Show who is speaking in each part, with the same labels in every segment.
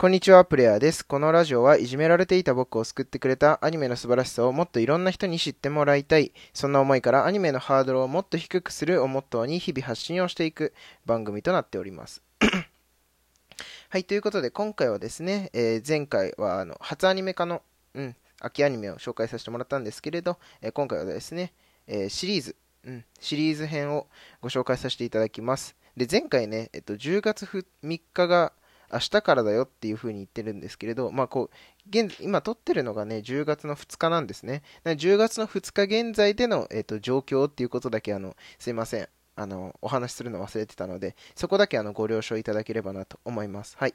Speaker 1: こんにちは、プレイヤーです。このラジオはいじめられていた僕を救ってくれたアニメの素晴らしさをもっといろんな人に知ってもらいたい。そんな思いからアニメのハードルをもっと低くするをモットーに日々発信をしていく番組となっております。はい、ということで今回はですね、えー、前回はあの初アニメ化の、うん、秋アニメを紹介させてもらったんですけれど、えー、今回はですね、えー、シリーズ、うん、シリーズ編をご紹介させていただきます。で、前回ね、えっと、10月3日が明日からだよっていう風に言ってるんですけれど、まあこう、現今撮ってるのがね、10月の2日なんですね。10月の2日現在での、えーと、状況っていうことだけ、あの、すいません。あの、お話しするの忘れてたので、そこだけあのご了承いただければなと思います。はい。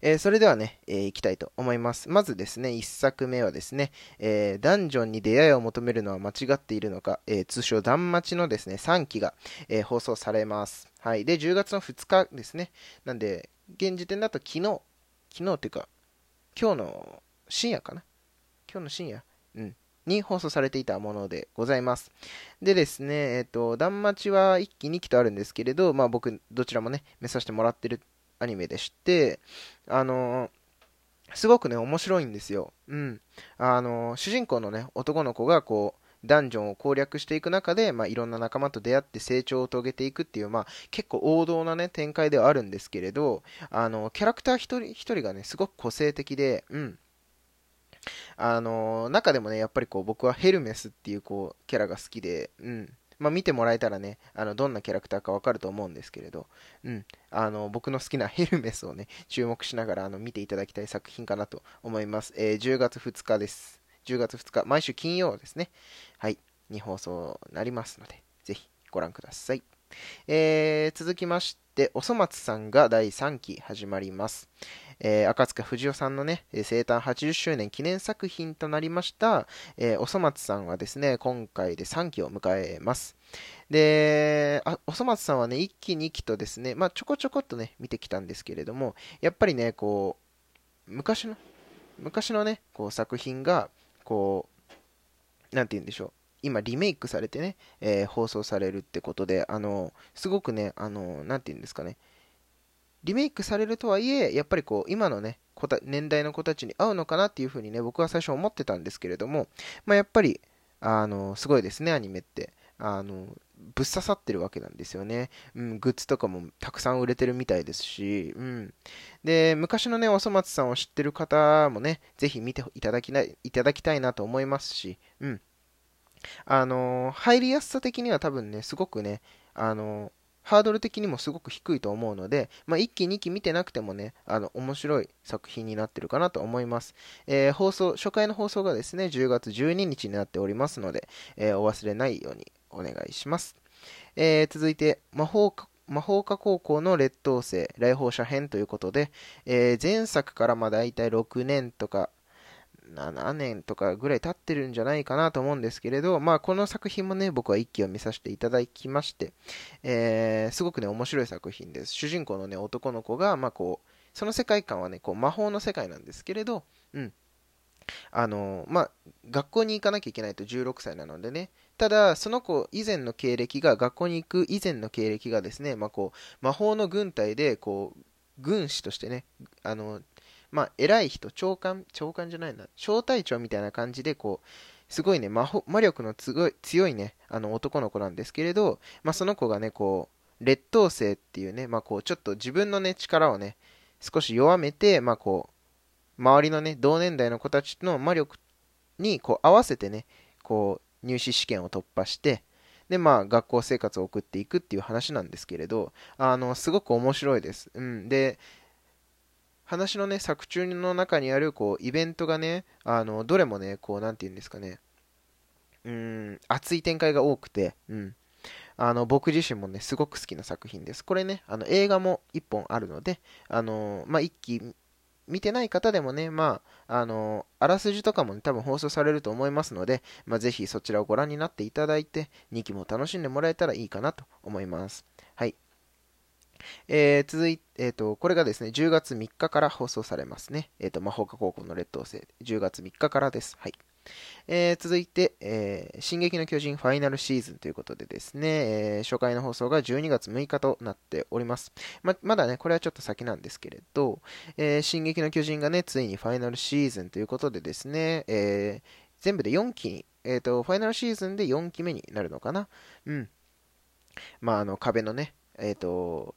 Speaker 1: えー、それではね、えー、いきたいと思います。まずですね、1作目はですね、えー、ダンジョンに出会いを求めるのは間違っているのか、えー、通称ダンマチのですね、3期が、え放送されます。はい。で、10月の2日ですね。なんで、現時点だと昨日、昨日っていうか、今日の深夜かな？今日の深夜？うん。に放送されていたものでございます。でですね、えっ、と、ダンマチは1期2期とあるんですけれど、まあ僕、どちらもね、見させてもらってるアニメでして、あのすごくね、面白いんですよ。うん。あの主人公のね、男の子がこう、ダンジョンを攻略していく中で、まあ、いろんな仲間と出会って成長を遂げていくっていう、まあ、結構王道なね、展開ではあるんですけれど、あの、キャラクター一人一人がね、すごく個性的で、うん。あの、中でもね、やっぱりこう、僕はヘルメスっていうこう、キャラが好きで、うん。まあ、見てもらえたらね、あのどんなキャラクターかわかると思うんですけれど、うん、あの僕の好きなヘルメスをね、注目しながらあの見ていただきたい作品かなと思います。えー、10月2日です。10月2日、毎週金曜ですね。はい、に放送なりますので、ぜひご覧ください。えー、続きまして、おそ松さんが第3期始まります。えー、赤塚不二夫さんのね、生誕80周年記念作品となりました、えー、おそ松さんはですね、今回で3期を迎えます。で、あおそ松さんはね、1期、2期とですね、まあ、ちょこちょこっとね、見てきたんですけれども、やっぱりね、こう、昔の、昔のね、こう作品が、こう、なんて言うんでしょう。今リメイクされてね、えー、放送されるってことで、あの、すごくね、あの、なんて言うんですかね、リメイクされるとはいえ、やっぱりこう、今のね、年代の子たちに合うのかなっていうふうにね、僕は最初思ってたんですけれども、まあ、やっぱり、あの、すごいですね、アニメって。あの、ぶっ刺さってるわけなんですよね。うん、グッズとかもたくさん売れてるみたいですし、うん。で、昔のね、おそ松さんを知ってる方もね、ぜひ見ていただきないいただきたいなと思いますし、うん。あの、入りやすさ的には多分ね、すごくね、あの、ハードル的にもすごく低いと思うので、まあ、1期2期見てなくてもね、あの、面白い作品になってるかなと思います。えー、放送、初回の放送がですね、10月12日になっておりますので、え、お忘れないようにお願いします。えー、続いて、魔法か魔法科高校の劣等生、来訪者編ということで、えー、前作からまあ大体6年とか7年とかぐらい経ってるんじゃないかなと思うんですけれど、まあ、この作品もね、僕は一期を見させていただきまして、えー、すごくね、面白い作品です。主人公のね、男の子が、まあ、こう、その世界観はね、こう魔法の世界なんですけれど、うん。あのまあ、学校に行かなきゃいけないと16歳なのでね、ただ、その子以前の経歴が、学校に行く以前の経歴がですね、まあ、こう魔法の軍隊でこう軍師としてね、あのまあ、偉い人、長官、長官じゃないな、小隊長みたいな感じで、こう、すごいね、魔法魔力の強い強いね、あの男の子なんですけれど、まあ、その子がね、こう、劣等生っていうね、まあ、こう、ちょっと自分のね、力をね、少し弱めて、まあ、こう、周りのね、同年代の子たちの魔力に、こう、合わせてね、こう、入試試験を突破して、で、まあ、学校生活を送っていくっていう話なんですけれど、あの、すごく面白いです。うん。で、話のね、作中の中にある、こう、イベントがね、あの、どれもね、こう、なんて言うんですかね、うん、熱い展開が多くて、うん。あの、僕自身もね、すごく好きな作品です。これね、あの、映画も1本あるので、あの、まあ、1期見てない方でもね、まあ、あの、あらすじとかも、ね、多分放送されると思いますので、まあ、ぜひそちらをご覧になっていただいて、2期も楽しんでもらえたらいいかなと思います。はい。えー、続いて、えーと、これがですね、10月3日から放送されますね。えーと、魔法科高校の劣等生、10月3日からです。はい。えー、続いて、えー、進撃の巨人ファイナルシーズンということでですね、えー、初回の放送が12月6日となっております。ま、まだね、これはちょっと先なんですけれど、え進撃の巨人がね、ついにファイナルシーズンということでですね、え全部で4期に、えっ、と、ファイナルシーズンで4期目になるのかな？うん。まあ、あの、壁のね、えっ、と、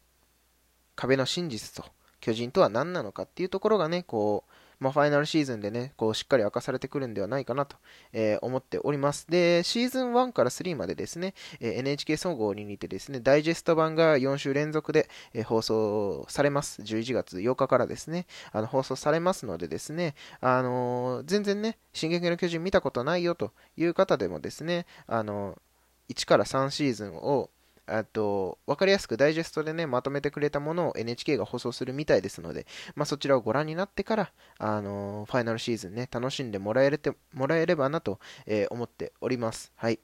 Speaker 1: 壁の真実と巨人とは何なのかっていうところがね、こう、まあ、ファイナルシーズンでね、こうしっかり明かされてくるんではないかなと、えー、思っております。で、シーズン1から3までですね、え、NHK 総合に似てですね、ダイジェスト版が4週連続で、え、放送されます。11月8日からですね、あの放送されますのでですね、あの全然ね、進撃の巨人見たことないよという方でもですね、あの1から3シーズンをあと、わかりやすくダイジェストでね、まとめてくれたものを NHK が放送するみたいですので、まあ、そちらをご覧になってから、あの、ファイナルシーズンね、楽しんでもらえれてもらえればなと、えー、思っております。はい。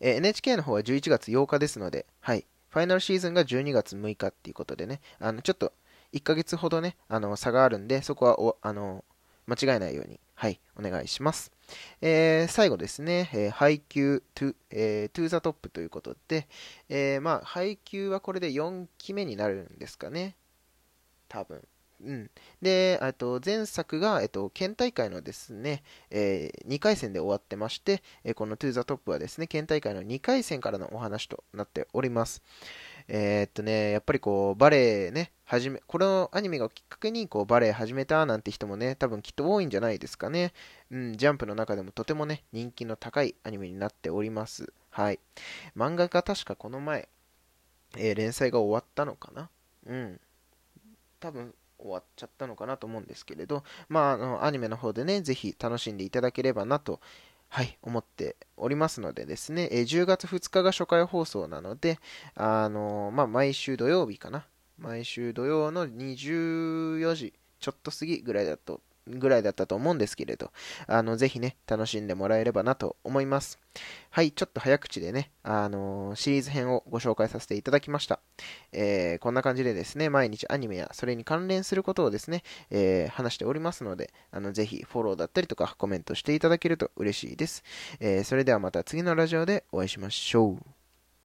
Speaker 1: えー、NHK の方は11月8日ですので、はい。ファイナルシーズンが12月6日っていうことでね、あの、ちょっと、1ヶ月ほどね、あの、差があるんで、そこはお、あの、間違えないように、はい、お願いします。えー、最後ですね、えー、配給 to,、えー、to the top ということで、えー、まあ、配給はこれで4期目になるんですかね。多分。うん、で、と前作が、えっと、県大会のですね、えー、2回戦で終わってまして、えこの To the Top はですね、県大会の2回戦からのお話となっております。えー、っとね、やっぱりこう、バレエね、始め、このアニメがきっかけにこうバレエ始めたなんて人もね、多分きっと多いんじゃないですかね。うん、ジャンプの中でもとてもね、人気の高いアニメになっております。はい。漫画が確かこの前、えー、連載が終わったのかなうん。多分終わっちゃったのかなと思うんですけれど、まあ、あの、アニメの方でね、ぜひ楽しんでいただければなと、はい、思っておりますのでですね、えー、10月2日が初回放送なので、あのー、まあ、毎週土曜日かな。毎週土曜の24時ちょっと過ぎぐらいだとぐらいだったと思うんですけれど、あの、ぜひね、楽しんでもらえればなと思います。はい、ちょっと早口でね、あのー、シリーズ編をご紹介させていただきました。えー、こんな感じでですね、毎日アニメやそれに関連することをですね、えー、話しておりますので、あの、ぜひフォローだったりとかコメントしていただけると嬉しいです。えそれではまた次のラジオでお会いしましょう。